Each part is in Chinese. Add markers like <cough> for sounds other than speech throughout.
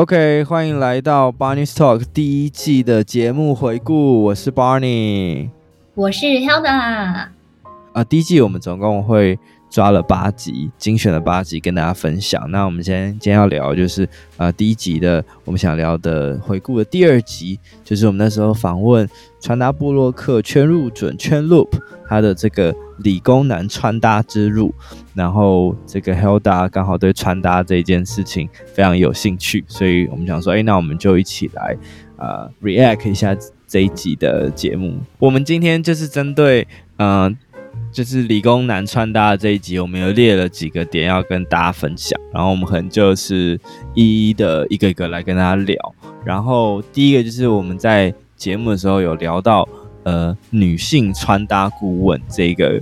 OK，欢迎来到 Barney's Talk 第一季的节目回顾。我是 Barney，我是 Hilda。啊，第一季我们总共会抓了八集，精选了八集跟大家分享。那我们今天今天要聊就是呃第一集的，我们想聊的回顾的第二集，就是我们那时候访问穿搭部落客圈入准圈 Loop 他的这个理工男穿搭之路。然后这个 Hilda 刚好对穿搭这件事情非常有兴趣，所以我们想说，哎，那我们就一起来呃 react 一下这一集的节目。我们今天就是针对嗯。就是理工男穿搭的这一集，我们有列了几个点要跟大家分享，然后我们可能就是一一的一个一个来跟大家聊。然后第一个就是我们在节目的时候有聊到，呃，女性穿搭顾问这个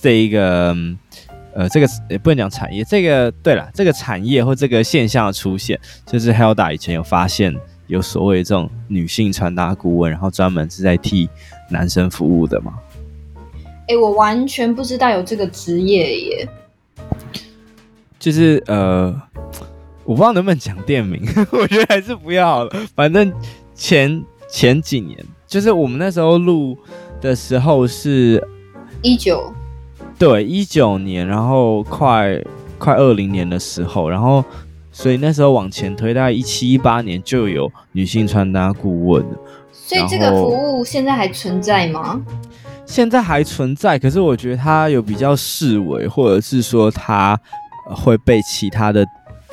这一个呃这个也不能讲产业，这个对了，这个产业或这个现象的出现，就是 Hilda 以前有发现有所谓这种女性穿搭顾问，然后专门是在替男生服务的嘛。哎、欸，我完全不知道有这个职业耶。就是呃，我不知道能不能讲店名，<laughs> 我觉得还是不要好了。反正前前几年，就是我们那时候录的时候是一九，对，一九年，然后快快二零年的时候，然后所以那时候往前推，大概一七一八年就有女性穿搭顾问。所以这个服务现在还存在吗？现在还存在，可是我觉得它有比较式微，或者是说它会被其他的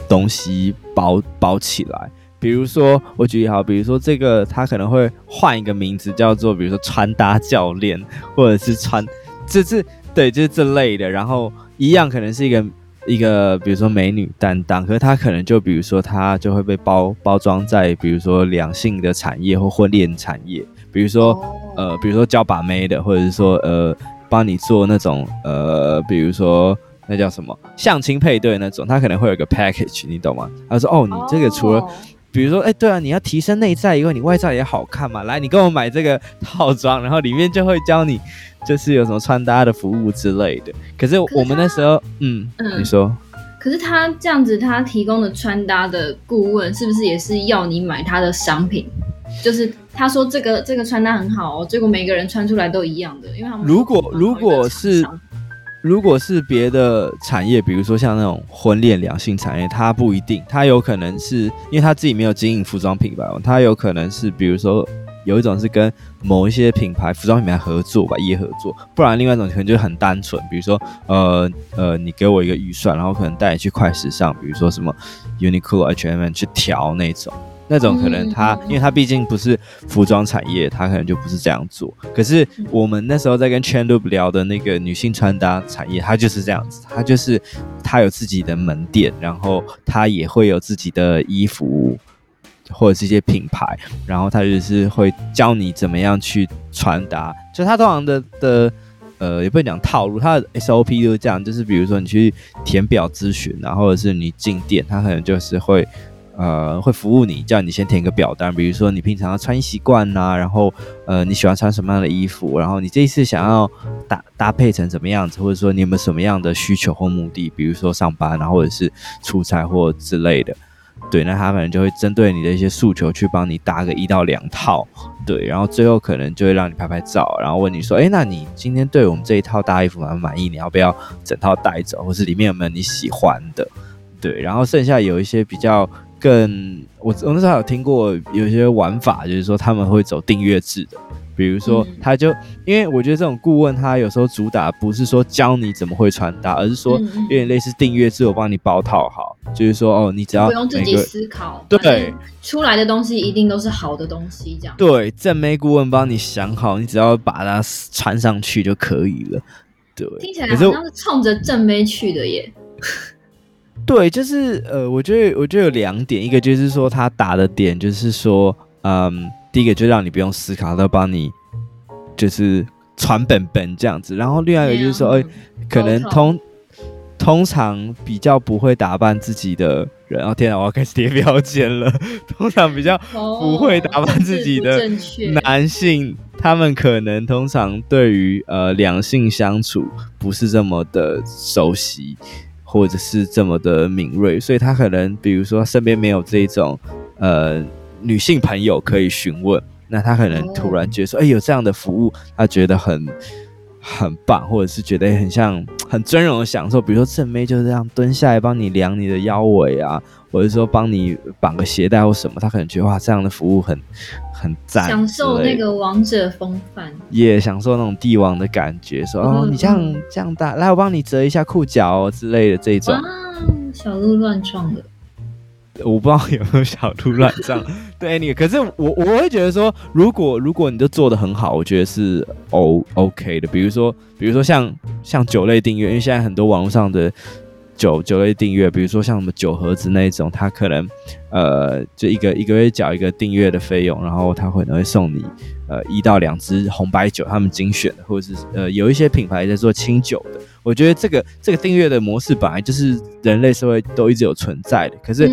东西包包起来。比如说，我举例好，比如说这个它可能会换一个名字，叫做比如说穿搭教练，或者是穿，这是对，就是这类的。然后一样可能是一个一个，比如说美女担当，可是它可能就比如说它就会被包包装在比如说两性的产业或婚恋产业。比如说，呃，比如说教把妹的，或者是说，呃，帮你做那种，呃，比如说那叫什么相亲配对那种，他可能会有个 package，你懂吗？他说，哦，你这个除了，oh. 比如说，哎，对啊，你要提升内在以外，你外在也好看嘛，来，你跟我买这个套装，然后里面就会教你，就是有什么穿搭的服务之类的。可是我们那时候，嗯，嗯，你说，可是他这样子，他提供的穿搭的顾问，是不是也是要你买他的商品？就是他说这个这个穿搭很好哦，结果每个人穿出来都一样的，因为他们如果如果是如果是别的产业，比如说像那种婚恋两性产业，它不一定，它有可能是因为他自己没有经营服装品牌，它有可能是比如说有一种是跟某一些品牌服装品牌合作吧，业合作，不然另外一种可能就很单纯，比如说呃呃，你给我一个预算，然后可能带你去快时尚，比如说什么 Uniqlo、H&M 去调那种。那种可能他，因为他毕竟不是服装产业，他可能就不是这样做。可是我们那时候在跟 c h a n l o o p 聊的那个女性穿搭产业，他就是这样子，他就是他有自己的门店，然后他也会有自己的衣服或者是一些品牌，然后他就是会教你怎么样去穿搭。就他通常的的呃，也不能讲套路，它的 SOP 就是这样，就是比如说你去填表咨询，然后或者是你进店，他可能就是会。呃，会服务你，叫你先填个表单，比如说你平常的穿衣习惯呐，然后呃你喜欢穿什么样的衣服，然后你这一次想要搭搭配成什么样子，或者说你有没有什么样的需求或目的，比如说上班，然后或者是出差或之类的，对，那他可能就会针对你的一些诉求去帮你搭个一到两套，对，然后最后可能就会让你拍拍照，然后问你说，哎，那你今天对我们这一套搭衣服蛮满意，你要不要整套带走，或是里面有没有你喜欢的，对，然后剩下有一些比较。更我我那时候有听过有些玩法，就是说他们会走订阅制的，比如说他就、嗯、因为我觉得这种顾问他有时候主打不是说教你怎么会穿搭，而是说有点类似订阅制，我帮你包套好，就是说哦，你只要不用自己思考，对，出来的东西一定都是好的东西，这样。对，正妹顾问帮你想好，你只要把它穿上去就可以了，对，听起来好像是冲着正妹去的耶。对，就是呃，我觉得我觉得有两点，一个就是说他打的点就是说，嗯，第一个就让你不用思考，他帮你就是传本本这样子，然后另外一个就是说，哎、嗯，可能通通常比较不会打扮自己的人，哦天哪，我要开始贴标签了，通常比较不会打扮自己的男性，哦、他们可能通常对于呃两性相处不是这么的熟悉。或者是这么的敏锐，所以他可能比如说身边没有这种呃女性朋友可以询问，那他可能突然觉得说，哎、有这样的服务，他觉得很很棒，或者是觉得很像很尊荣的享受，比如说正妹就是这样蹲下来帮你量你的腰围啊。或者说帮你绑个鞋带或什么，他可能觉得哇，这样的服务很很赞，享受那个王者风范，也、yeah, 享受那种帝王的感觉。说、嗯、哦，你这样这样大，来我帮你折一下裤脚哦之类的这种。小鹿乱撞的，我不知道有没有小鹿乱撞。<laughs> 对你，可是我我会觉得说，如果如果你都做得很好，我觉得是 O OK 的。比如说比如说像像酒类订阅，因为现在很多网络上的。酒酒类订阅，比如说像什么酒盒子那一种，它可能呃就一个一个月缴一个订阅的费用，然后他可能会送你呃一到两支红白酒，他们精选的，或者是呃有一些品牌在做清酒的。我觉得这个这个订阅的模式本来就是人类社会都一直有存在的，可是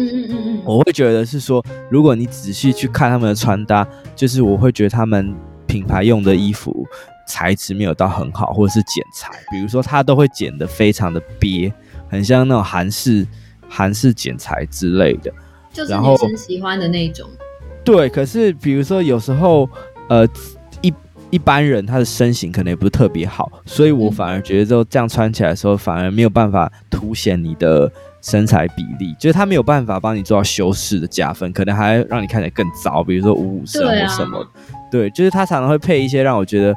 我会觉得是说，如果你仔细去看他们的穿搭，就是我会觉得他们品牌用的衣服材质没有到很好，或者是剪裁，比如说他都会剪得非常的瘪。很像那种韩式韩式剪裁之类的，就是女生喜欢的那种。对，可是比如说有时候，呃，一一般人他的身形可能也不是特别好，所以我反而觉得就这样穿起来的时候，反而没有办法凸显你的身材比例，就是他没有办法帮你做到修饰的加分，可能还让你看起来更糟，比如说五五身或什么。对，就是他常常会配一些让我觉得。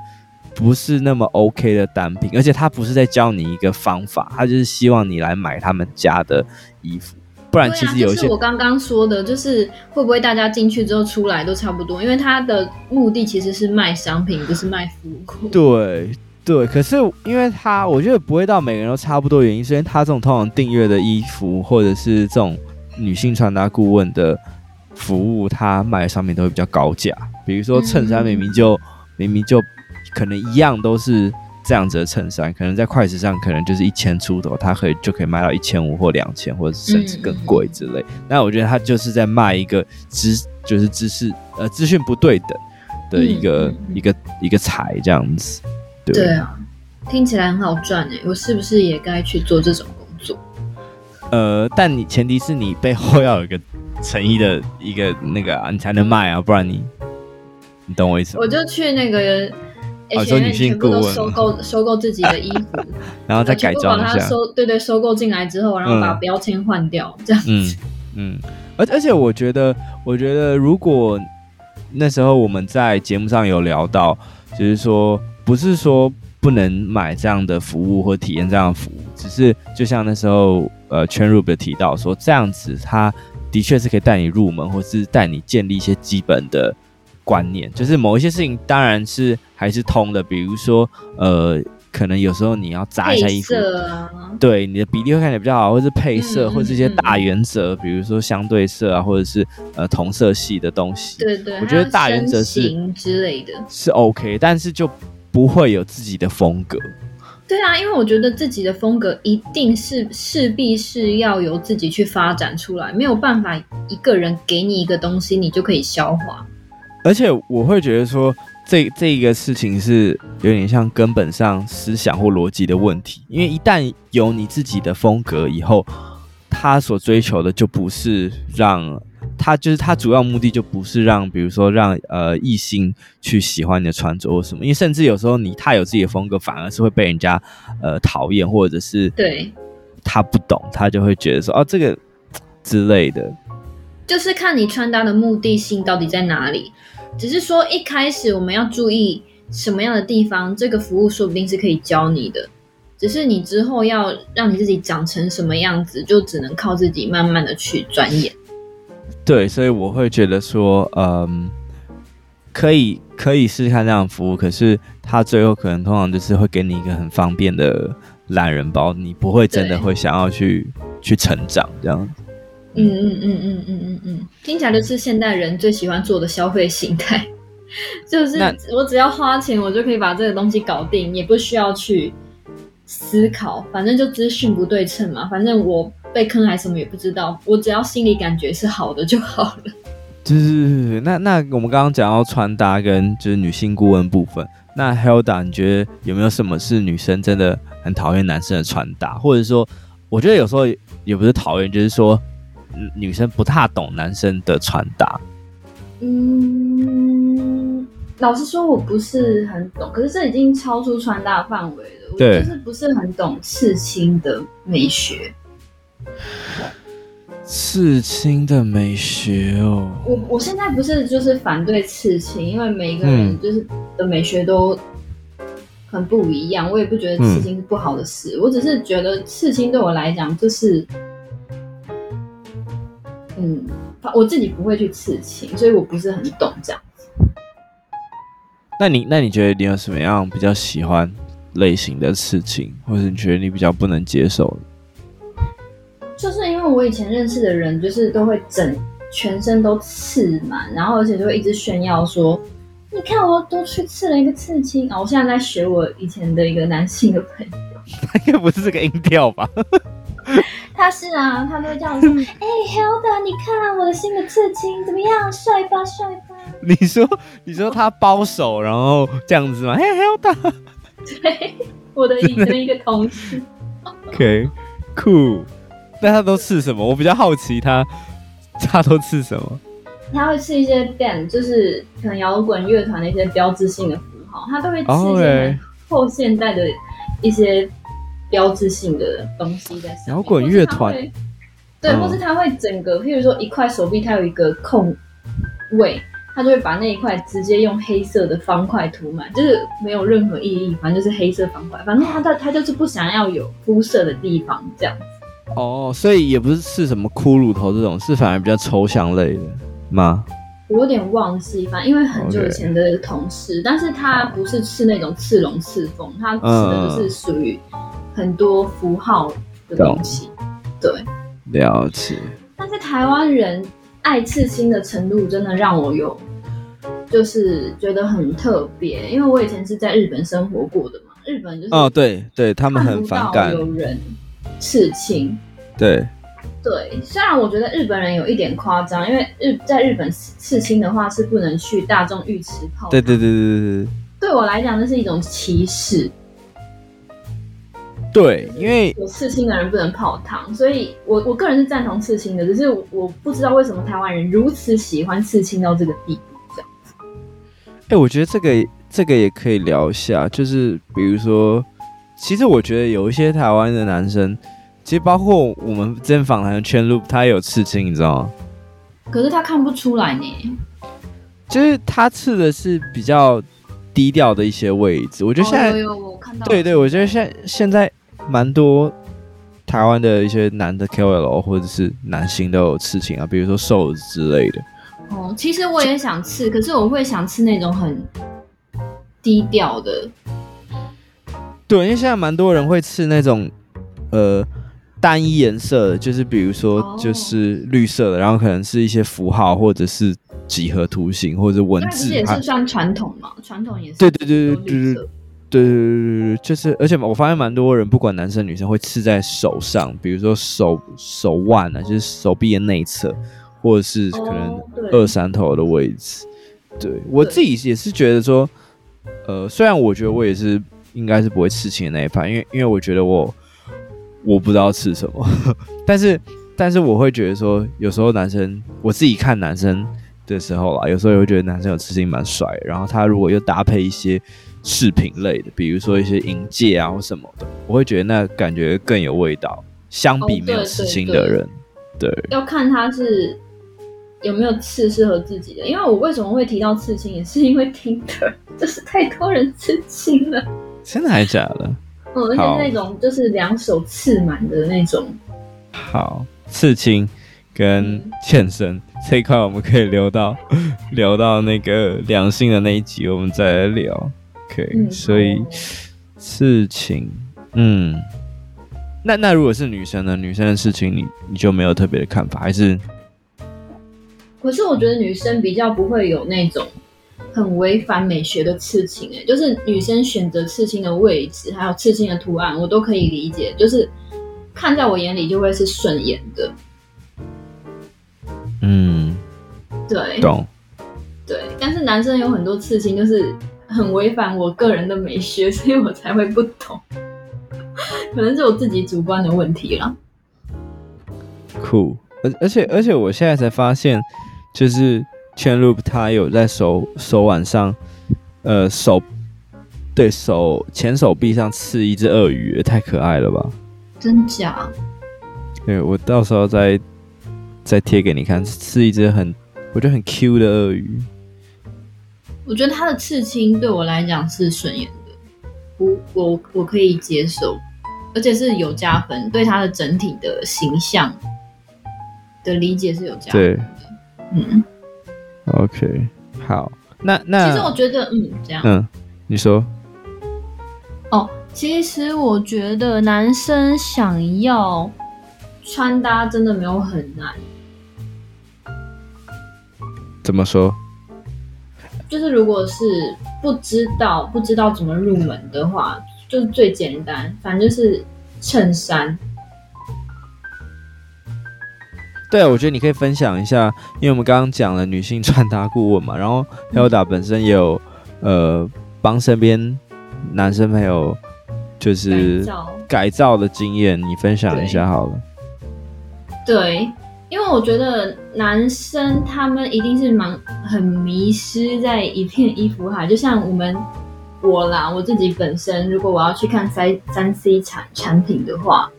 不是那么 OK 的单品，而且他不是在教你一个方法，他就是希望你来买他们家的衣服，不然其实有一些、啊就是、我刚刚说的，就是会不会大家进去之后出来都差不多，因为他的目的其实是卖商品，不是卖服务。对对，可是因为他我觉得不会到每个人都差不多，原因是因为他这种通常订阅的衣服或者是这种女性穿搭顾问的服务，他卖的商品都会比较高价，比如说衬衫明明就、嗯、明明就。可能一样都是这样子的衬衫，可能在快时尚可能就是一千出头，它可以就可以卖到一千五或两千，或者甚至更贵之类。那、嗯、我觉得他就是在卖一个知，就是知识呃资讯不对等的一个、嗯、一个一个财这样子。对，对啊，听起来很好赚哎，我是不是也该去做这种工作？呃，但你前提是你背后要有一个诚意的一个那个、啊，你才能卖啊，不然你你懂我意思吗？我就去那个。哦，说女性顾问收购收购自己的衣服，<laughs> 然后再改装一下，把它收对对收购进来之后，然后把标签换掉，嗯、这样子。嗯，而、嗯、而且我觉得，我觉得如果那时候我们在节目上有聊到，就是说不是说不能买这样的服务或体验这样的服务，只是就像那时候呃圈入的提到说，这样子它的确是可以带你入门，或是带你建立一些基本的。观念就是某一些事情当然是还是通的，比如说呃，可能有时候你要扎一下衣服，啊、对你的比例会看起来比较好，或是配色，嗯、或是一些大原则，嗯、比如说相对色啊，或者是呃同色系的东西。对对，我觉得大原则是之类的，是 OK，但是就不会有自己的风格。对啊，因为我觉得自己的风格一定是势必是要由自己去发展出来，没有办法一个人给你一个东西，你就可以消化。而且我会觉得说，这这个事情是有点像根本上思想或逻辑的问题，因为一旦有你自己的风格以后，他所追求的就不是让他，就是他主要目的就不是让，比如说让呃异性去喜欢你的穿着或什么，因为甚至有时候你太有自己的风格，反而是会被人家呃讨厌，或者是对他不懂，他就会觉得说哦这个之类的，就是看你穿搭的目的性到底在哪里。只是说一开始我们要注意什么样的地方，这个服务说不定是可以教你的。只是你之后要让你自己长成什么样子，就只能靠自己慢慢的去钻研。对，所以我会觉得说，嗯，可以可以试试看这样的服务，可是他最后可能通常就是会给你一个很方便的懒人包，你不会真的会想要去去成长这样。嗯嗯嗯嗯嗯嗯嗯，听起来就是现代人最喜欢做的消费形态，<laughs> 就是我只要花钱，我就可以把这个东西搞定，也不需要去思考，反正就资讯不对称嘛，反正我被坑还是什么也不知道，我只要心里感觉是好的就好了。<laughs> 就是 <laughs> 那那我们刚刚讲到穿搭跟就是女性顾问部分，那 Hilda 你觉得有没有什么是女生真的很讨厌男生的穿搭，或者说？我觉得有时候也不是讨厌，就是说女生不太懂男生的穿搭。嗯，老实说，我不是很懂，可是这已经超出穿搭范围了。对，我就是不是很懂刺青的美学。刺青的美学哦，我我现在不是就是反对刺青，因为每一个人就是的美学都很不一样，嗯、我也不觉得刺青是不好的事，嗯、我只是觉得刺青对我来讲就是，嗯，我自己不会去刺青，所以我不是很懂这样子。那你那你觉得你有什么样比较喜欢类型的刺青，或者你觉得你比较不能接受的？就是因为我以前认识的人，就是都会整全身都刺满，然后而且就会一直炫耀说：“你看我都去刺了一个刺青啊！”我现在在学我以前的一个男性的朋友，他 <laughs> 应该不是这个音调吧？他是啊，他都会这样说：“ <laughs> 哎、欸、，Hilda，你看我的新的刺青怎么样？帅吧，帅吧？”你说，你说他包手，然后这样子吗？<laughs> 哎、hey，Hilda，对，我的以前一个同事。<laughs> OK，Cool。那他都刺什么？我比较好奇他，他都刺什么？他会刺一些 band，就是可能摇滚乐团的一些标志性的符号，他都会刺一些后现代的一些标志性的东西在上面。摇滚乐团，对，嗯、或是他会整个，譬如说一块手臂，它有一个空位，他就会把那一块直接用黑色的方块涂满，就是没有任何意义，反正就是黑色方块，反正他他他就是不想要有肤色的地方这样子。哦，所以也不是是什么骷髅头这种，是反而比较抽象类的吗？我有点忘记，反正因为很久以前的同事.但是他不是刺那种刺龙刺凤，他刺的就是属于很多符号的东西。嗯、对，了解。但是台湾人爱刺青的程度真的让我有，就是觉得很特别，因为我以前是在日本生活过的嘛，日本就是哦，对对，他们很反感有人。刺青，对，对，虽然我觉得日本人有一点夸张，因为日在日本刺青的话是不能去大众浴池泡汤。对对对对对对。对我来讲，那是一种歧视。对，因为有刺青的人不能泡汤，所以我我个人是赞同刺青的，只是我不知道为什么台湾人如此喜欢刺青到这个地步，这样子。哎、欸，我觉得这个这个也可以聊一下，就是比如说。其实我觉得有一些台湾的男生，其实包括我们之前访谈的圈路，他也有刺青，你知道吗？可是他看不出来呢。就是他刺的是比较低调的一些位置。我觉得现在，哦、有有我看到。对对，我觉得现在现在蛮多台湾的一些男的 KOL 或者是男星都有刺青啊，比如说瘦子之类的。哦，其实我也想刺，可是我会想刺那种很低调的。对，因为现在蛮多人会刺那种，呃，单一颜色的，就是比如说就是绿色的，oh. 然后可能是一些符号或者是几何图形或者文字。也是算传统嘛？传统也是。对对对对对对对对对，就是而且我发现蛮多人不管男生女生会刺在手上，比如说手手腕啊，就是手臂的内侧，或者是可能二三头的位置。Oh, 对，对我自己也是觉得说，呃，虽然我觉得我也是。应该是不会刺青的那一派，因为因为我觉得我我不知道刺什么，<laughs> 但是但是我会觉得说，有时候男生我自己看男生的时候啦，有时候也会觉得男生有刺青蛮帅，然后他如果又搭配一些饰品类的，比如说一些银戒啊或什么的，我会觉得那感觉更有味道，相比没有刺青的人，哦、对，对，对，对，要看他是有没有刺适合自己的，因为我为什么会提到刺青，也是因为 Tinder 就是太多人刺青了。真的还是假的？嗯，<laughs> 而且那种就是两手刺满的那种。好，刺青跟健身、嗯、这一块我们可以留到 <laughs> 留到那个良性的那一集，我们再来聊。OK，、嗯、所以刺青，嗯，那那如果是女生呢？女生的事情，你你就没有特别的看法，还是？可是我觉得女生比较不会有那种。很违反美学的刺青，哎，就是女生选择刺青的位置，还有刺青的图案，我都可以理解，就是看在我眼里就会是顺眼的。嗯，对，懂。对，但是男生有很多刺青，就是很违反我个人的美学，<laughs> 所以我才会不懂。可能是我自己主观的问题啦。酷，而而且而且我现在才发现，就是 Chainloop 它有在手手腕上，呃手对手前手臂上刺一只鳄鱼，太可爱了吧？真假？对，我到时候再再贴给你看，刺一只很我觉得很 Q 的鳄鱼。我觉得他的刺青对我来讲是顺眼的，我我我可以接受，而且是有加分，对他的整体的形象的理解是有加分的。对，嗯，OK，好，那那其实我觉得，嗯，这样，嗯，你说，哦，其实我觉得男生想要穿搭真的没有很难，怎么说？就是如果是不知道不知道怎么入门的话，就是最简单，反正就是衬衫。对啊，我觉得你可以分享一下，因为我们刚刚讲了女性穿搭顾问嘛，然后 Hilda 本身也有呃帮身边男生朋友就是，改造的经验，你分享一下好了。对。因为我觉得男生他们一定是蛮很迷失在一片衣服海，就像我们我啦，我自己本身，如果我要去看三三 C 产产品的话，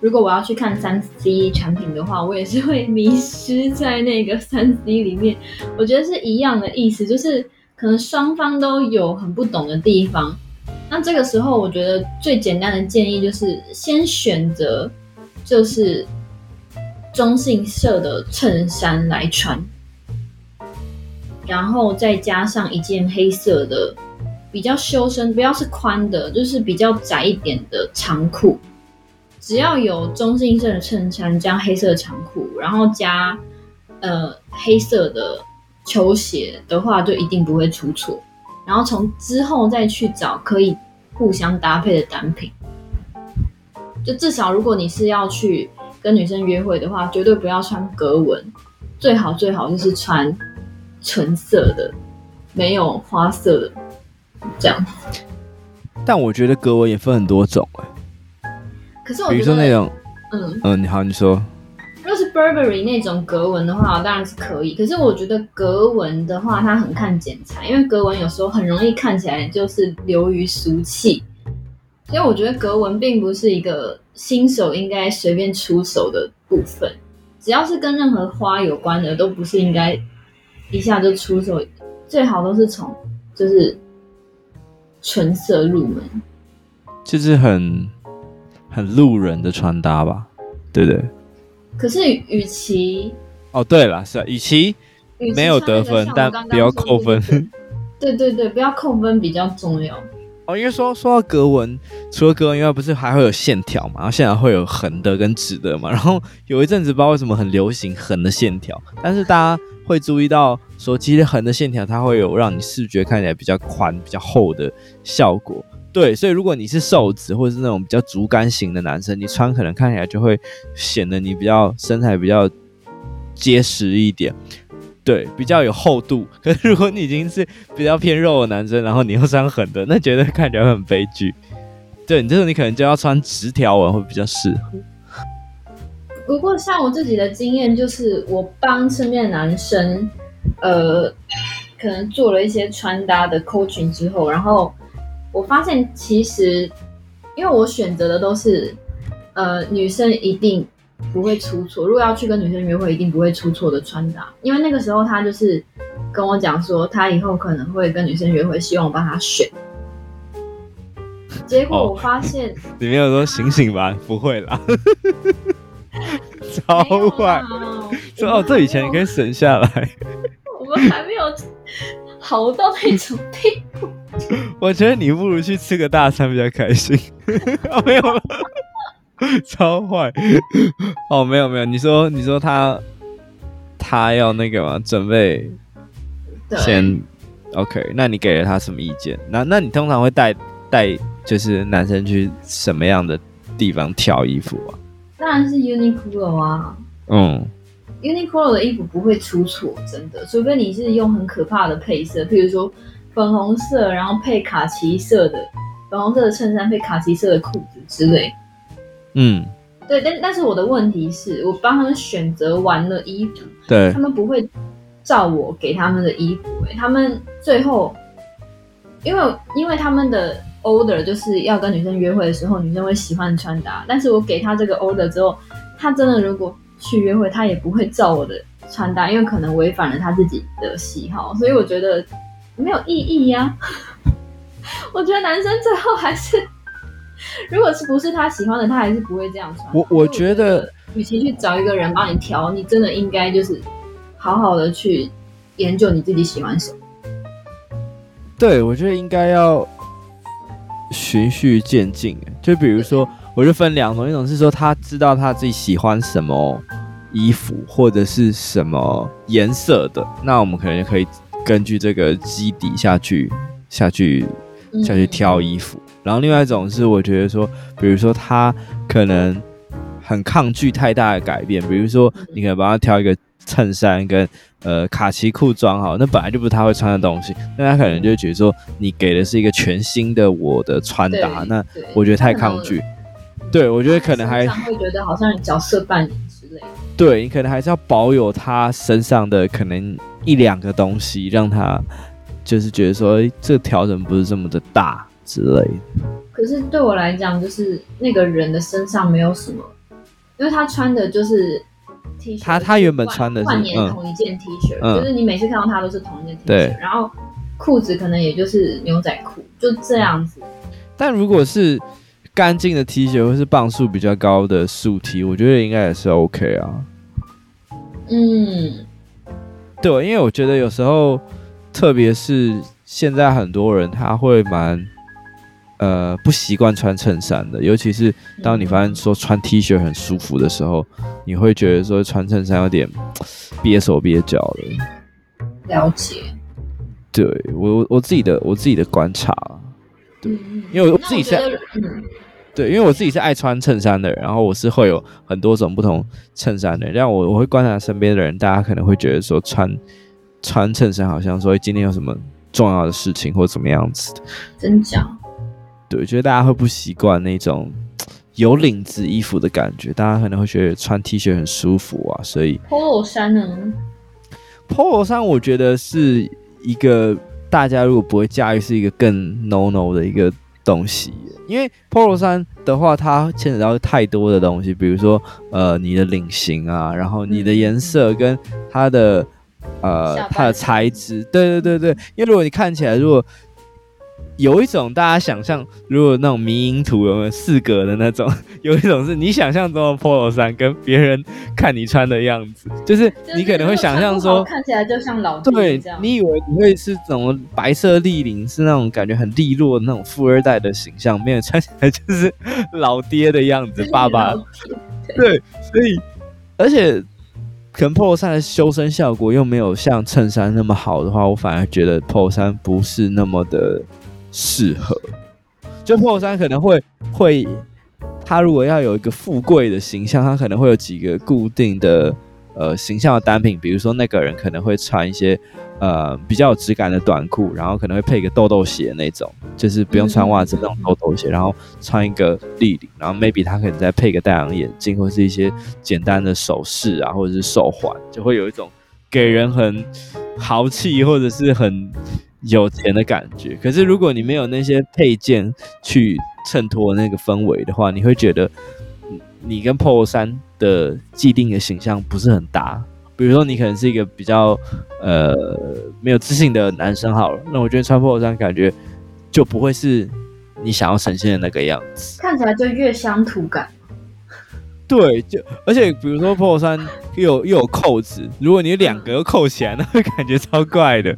如果我要去看三 C 产品的话，我也是会迷失在那个三 C 里面。我觉得是一样的意思，就是可能双方都有很不懂的地方。那这个时候，我觉得最简单的建议就是先选择，就是。中性色的衬衫来穿，然后再加上一件黑色的比较修身，不要是宽的，就是比较窄一点的长裤。只要有中性色的衬衫加黑色的长裤，然后加呃黑色的球鞋的话，就一定不会出错。然后从之后再去找可以互相搭配的单品，就至少如果你是要去。跟女生约会的话，绝对不要穿格纹，最好最好就是穿纯色的，没有花色的这样。但我觉得格纹也分很多种哎。可是我比如说那种，嗯嗯，你好，你说，如果是 Burberry 那种格纹的话，当然是可以。可是我觉得格纹的话，它很看剪裁，因为格纹有时候很容易看起来就是流于俗气。所以我觉得格纹并不是一个新手应该随便出手的部分，只要是跟任何花有关的，都不是应该一下就出手，最好都是从就是纯色入门，就是很很路人的穿搭吧，对不对？可是与其哦，对了，是啊，与其没有得分，但不要扣分，对对对，不要扣分比较重要。哦，因为说说到格纹，除了格纹以外，不是还会有线条嘛？然后线条会有横的跟直的嘛？然后有一阵子不知道为什么很流行横的线条，但是大家会注意到说，其实横的线条它会有让你视觉看起来比较宽、比较厚的效果。对，所以如果你是瘦子或者是那种比较竹竿型的男生，你穿可能看起来就会显得你比较身材比较结实一点。对，比较有厚度。<laughs> 可是如果你已经是比较偏肉的男生，然后你又穿横的，那绝对看起来很悲剧。对，你这种你可能就要穿直条纹会比较适合。不过像我自己的经验，就是我帮身边的男生，呃，可能做了一些穿搭的 coaching 之后，然后我发现其实，因为我选择的都是，呃，女生一定。不会出错。如果要去跟女生约会，一定不会出错的穿搭。因为那个时候他就是跟我讲说，他以后可能会跟女生约会，希望我帮他选。结果我发现，你没有说醒醒吧？不会啦，<laughs> 超坏。说哦，这以前你可以省下来。我们还没有好到那种地步。我觉得你不如去吃个大餐比较开心。<laughs> 哦，没有了。<laughs> 超坏 <laughs> 哦，没有没有，你说你说他他要那个吗？准备先 OK，那你给了他什么意见？那那你通常会带带就是男生去什么样的地方挑衣服啊？当然是 Uniqlo 啊，嗯，Uniqlo 的衣服不会出错，真的，除非你是用很可怕的配色，譬如说粉红色，然后配卡其色的粉红色的衬衫配卡其色的裤子之类。嗯，对，但但是我的问题是我帮他们选择完了衣服，对，他们不会照我给他们的衣服，欸，他们最后，因为因为他们的 order 就是要跟女生约会的时候，女生会喜欢穿搭，但是我给他这个 order 之后，他真的如果去约会，他也不会照我的穿搭，因为可能违反了他自己的喜好，所以我觉得没有意义呀，啊。<laughs> 我觉得男生最后还是，<laughs> 如果是不是他喜欢的，他还是不会这样穿。我我觉得，与其去找一个人帮你挑，你真的应该就是好好的去研究你自己喜欢什么。对，我觉得应该要循序渐进。就比如说，我就分两种，一种是说他知道他自己喜欢什么衣服或者是什么颜色的，那我们可能可以根据这个基底下去下去。下去挑衣服，然后另外一种是我觉得说，比如说他可能很抗拒太大的改变，比如说你可能帮他挑一个衬衫跟呃卡其裤装好，那本来就不是他会穿的东西，那他可能就觉得说你给的是一个全新的我的穿搭，那我觉得太抗拒。对，我觉得可能还会觉得好像角色扮演之类的。对，你可能还是要保有他身上的可能一两个东西，让他。就是觉得说，这个调整不是这么的大之类的。可是对我来讲，就是那个人的身上没有什么，因为他穿的就是 T 恤。他他原本穿的是万年同一件 T 恤，嗯，就是你每次看到他都是同一件 T 恤。对。然后裤子可能也就是牛仔裤，就这样子。但如果是干净的 T 恤，或是磅数比较高的素 T，我觉得应该也是 OK 啊。嗯，对，因为我觉得有时候。特别是现在很多人他会蛮呃不习惯穿衬衫的，尤其是当你发现说穿 T 恤很舒服的时候，你会觉得说穿衬衫有点 <tsk> 憋手憋脚的。了解。对，我我自己的我自己的观察，对，因为我自己是，对，因为我自己是爱穿衬衫的人，然后我是会有很多种不同衬衫的人，让我我会观察身边的人，大家可能会觉得说穿。穿衬衫好像说今天有什么重要的事情或怎么样子的，真假？对，觉得大家会不习惯那种有领子衣服的感觉，大家可能会觉得穿 T 恤很舒服啊，所以 Polo 衫呢？Polo 衫我觉得是一个大家如果不会驾驭，是一个更 no no 的一个东西，因为 Polo 衫的话，它牵扯到太多的东西，比如说呃你的领型啊，然后你的颜色跟它的。呃，它的材质，对对对对，因为如果你看起来，如果有一种大家想象，如果那种迷因图有没有四格的那种，<laughs> 有一种是你想象中的 Polo 衫跟别人看你穿的样子，就是你可能会想象说看起来就像老对你以为你会是怎么白色立领，是那种感觉很利落的那种富二代的形象，没有穿起来就是老爹的样子，爸爸，对，所以而且。可能 Polo 衫的修身效果又没有像衬衫那么好的话，我反而觉得 Polo 衫不是那么的适合。就 Polo 衫可能会会，他如果要有一个富贵的形象，他可能会有几个固定的。呃，形象的单品，比如说那个人可能会穿一些呃比较有质感的短裤，然后可能会配一个豆豆鞋那种，就是不用穿袜子那种豆豆鞋，然后穿一个立领，然后 maybe 他可能再配个太阳眼镜，或是一些简单的首饰啊，或者是手环，就会有一种给人很豪气或者是很有钱的感觉。可是如果你没有那些配件去衬托那个氛围的话，你会觉得你跟 Polo 衫的既定的形象不是很搭，比如说你可能是一个比较呃没有自信的男生好了，那我觉得穿 Polo 衫感觉就不会是你想要呈现的那个样子，看起来就越乡土感。对，就而且比如说 Polo 衫又有又有扣子，如果你两个扣起来，那会感觉超怪的。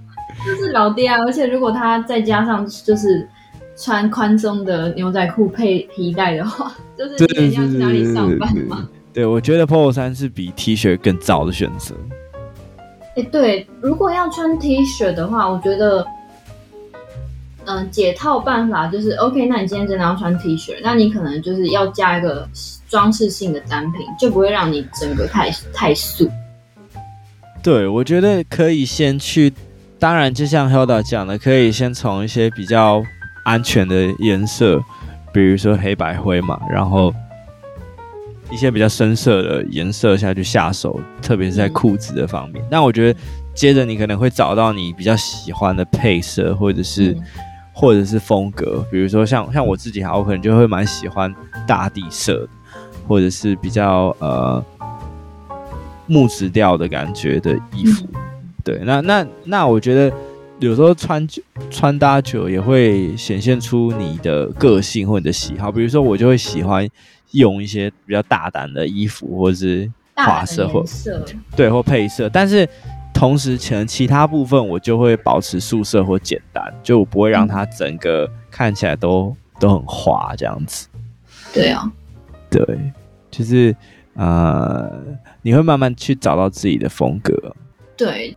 就是老爹啊，而且如果他再加上就是穿宽松的牛仔裤配皮带的话，<laughs> 就是你要去哪里上班嘛？对，我觉得 Polo 衫是比 T 恤更早的选择。哎，对，如果要穿 T 恤的话，我觉得，嗯、呃，解套办法就是 OK。那你今天真的要穿 T 恤，那你可能就是要加一个装饰性的单品，就不会让你整个太太素。对，我觉得可以先去，当然就像 Hilda 讲的，可以先从一些比较安全的颜色，比如说黑白灰嘛，然后一些比较深色的颜色下去下手，特别是在裤子的方面。那、嗯、我觉得接着你可能会找到你比较喜欢的配色，或者是、嗯、或者是风格，比如说像像我自己哈，我可能就会蛮喜欢大地色，或者是比较呃木质调的感觉的衣服。嗯、对，那那那我觉得。有时候穿穿搭久也会显现出你的个性或你的喜好，比如说我就会喜欢用一些比较大胆的衣服，或者是花色或对或配色，但是同时前其他部分我就会保持素色或简单，就不会让它整个看起来都都很花这样子。对啊，对，就是呃，你会慢慢去找到自己的风格。对。